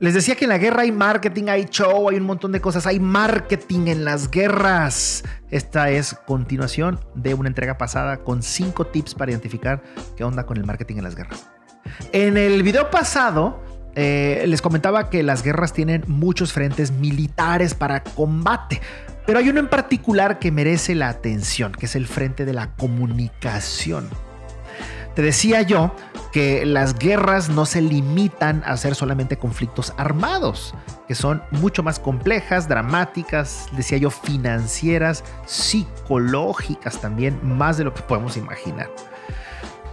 Les decía que en la guerra hay marketing, hay show, hay un montón de cosas. Hay marketing en las guerras. Esta es continuación de una entrega pasada con cinco tips para identificar qué onda con el marketing en las guerras. En el video pasado eh, les comentaba que las guerras tienen muchos frentes militares para combate. Pero hay uno en particular que merece la atención, que es el frente de la comunicación. Te decía yo que las guerras no se limitan a ser solamente conflictos armados, que son mucho más complejas, dramáticas, decía yo, financieras, psicológicas también, más de lo que podemos imaginar.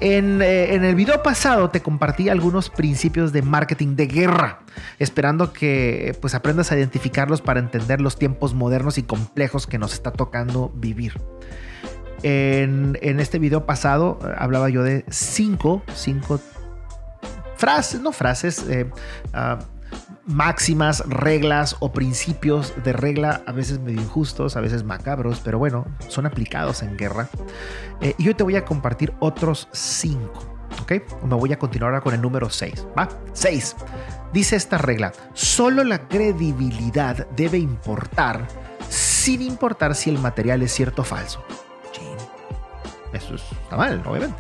En, eh, en, el video pasado te compartí algunos principios de marketing de guerra, esperando que pues aprendas a identificarlos para entender los tiempos modernos y complejos que nos está tocando vivir. En, este video pasado eh, hablaba yo de cinco, cinco frases, no frases, eh, ah, máximas, reglas o principios de regla, a veces medio injustos, a veces macabros, pero bueno, son aplicados en guerra. Eh, y hoy te voy a compartir otros cinco. ¿Ok? Me voy a continuar ahora con el número 6. ¿Va? 6. Dice esta regla, solo la credibilidad debe importar sin importar si el material es cierto o falso. Eso está mal, obviamente.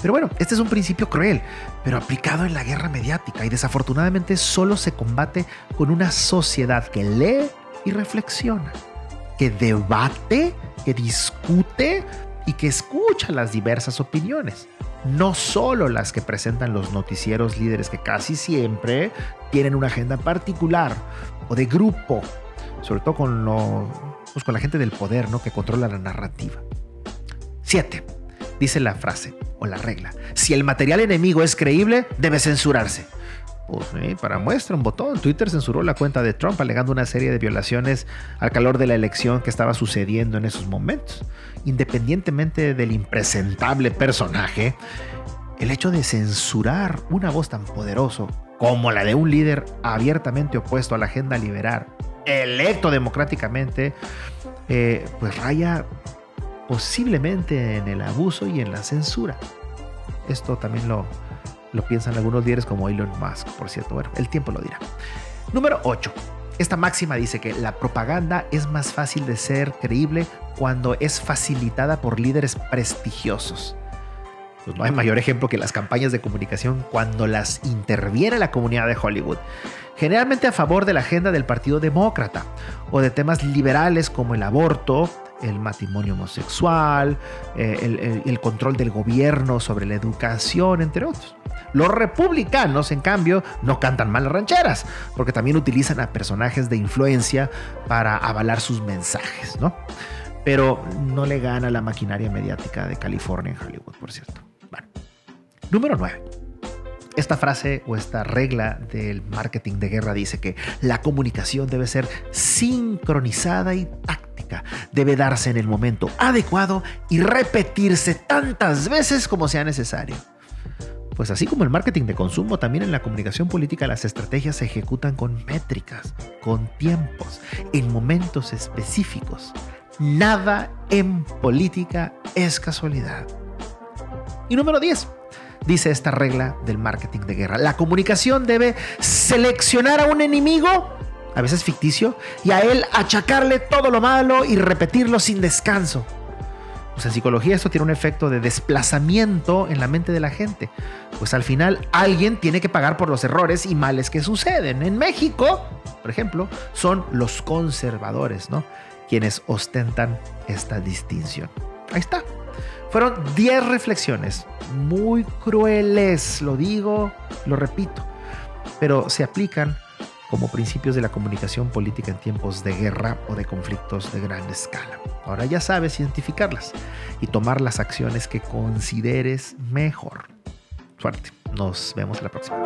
Pero bueno, este es un principio cruel, pero aplicado en la guerra mediática y desafortunadamente solo se combate con una sociedad que lee y reflexiona, que debate, que discute y que escucha las diversas opiniones. No solo las que presentan los noticieros líderes que casi siempre tienen una agenda particular o de grupo, sobre todo con, pues con la gente del poder ¿no? que controla la narrativa. 7 dice la frase o la regla. Si el material enemigo es creíble, debe censurarse. Pues para muestra un botón, Twitter censuró la cuenta de Trump alegando una serie de violaciones al calor de la elección que estaba sucediendo en esos momentos. Independientemente del impresentable personaje, el hecho de censurar una voz tan poderosa como la de un líder abiertamente opuesto a la agenda liberal, electo democráticamente, eh, pues raya posiblemente en el abuso y en la censura. Esto también lo, lo piensan algunos líderes como Elon Musk, por cierto. Bueno, el tiempo lo dirá. Número 8. Esta máxima dice que la propaganda es más fácil de ser creíble cuando es facilitada por líderes prestigiosos. Pues no hay mayor ejemplo que las campañas de comunicación cuando las interviene la comunidad de Hollywood, generalmente a favor de la agenda del Partido Demócrata o de temas liberales como el aborto, el matrimonio homosexual, eh, el, control del gobierno sobre la educación, entre otros. Los republicanos, en cambio, no cantan mal rancheras, porque también utilizan a personajes de influencia para avalar sus mensajes, ¿no? Pero no le gana la maquinaria mediática de California en Hollywood, por cierto. Bueno. Número 9. Esta frase o esta regla del marketing de guerra dice que la comunicación debe ser sincronizada y táctica. Debe darse en el momento adecuado y repetirse tantas veces como sea necesario. Pues así como el marketing de consumo, también en la comunicación política las estrategias se ejecutan con métricas, con tiempos, en momentos específicos. Nada en política es casualidad. Y número 10 dice esta regla del marketing de guerra. La comunicación debe seleccionar a un enemigo, a veces ficticio, y a él achacarle todo lo malo y repetirlo sin descanso. Pues en psicología esto tiene un efecto de desplazamiento en la mente de la gente. Pues al final alguien tiene que pagar por los errores y males que suceden. En México, por ejemplo, son los conservadores, ¿no? Quienes ostentan esta distinción. Ahí está. Fueron 10 reflexiones muy crueles, lo digo, lo repito, pero se aplican como principios de la comunicación política en tiempos de guerra o de conflictos de gran escala. Ahora ya sabes identificarlas y tomar las acciones que consideres mejor. Suerte, nos vemos la próxima.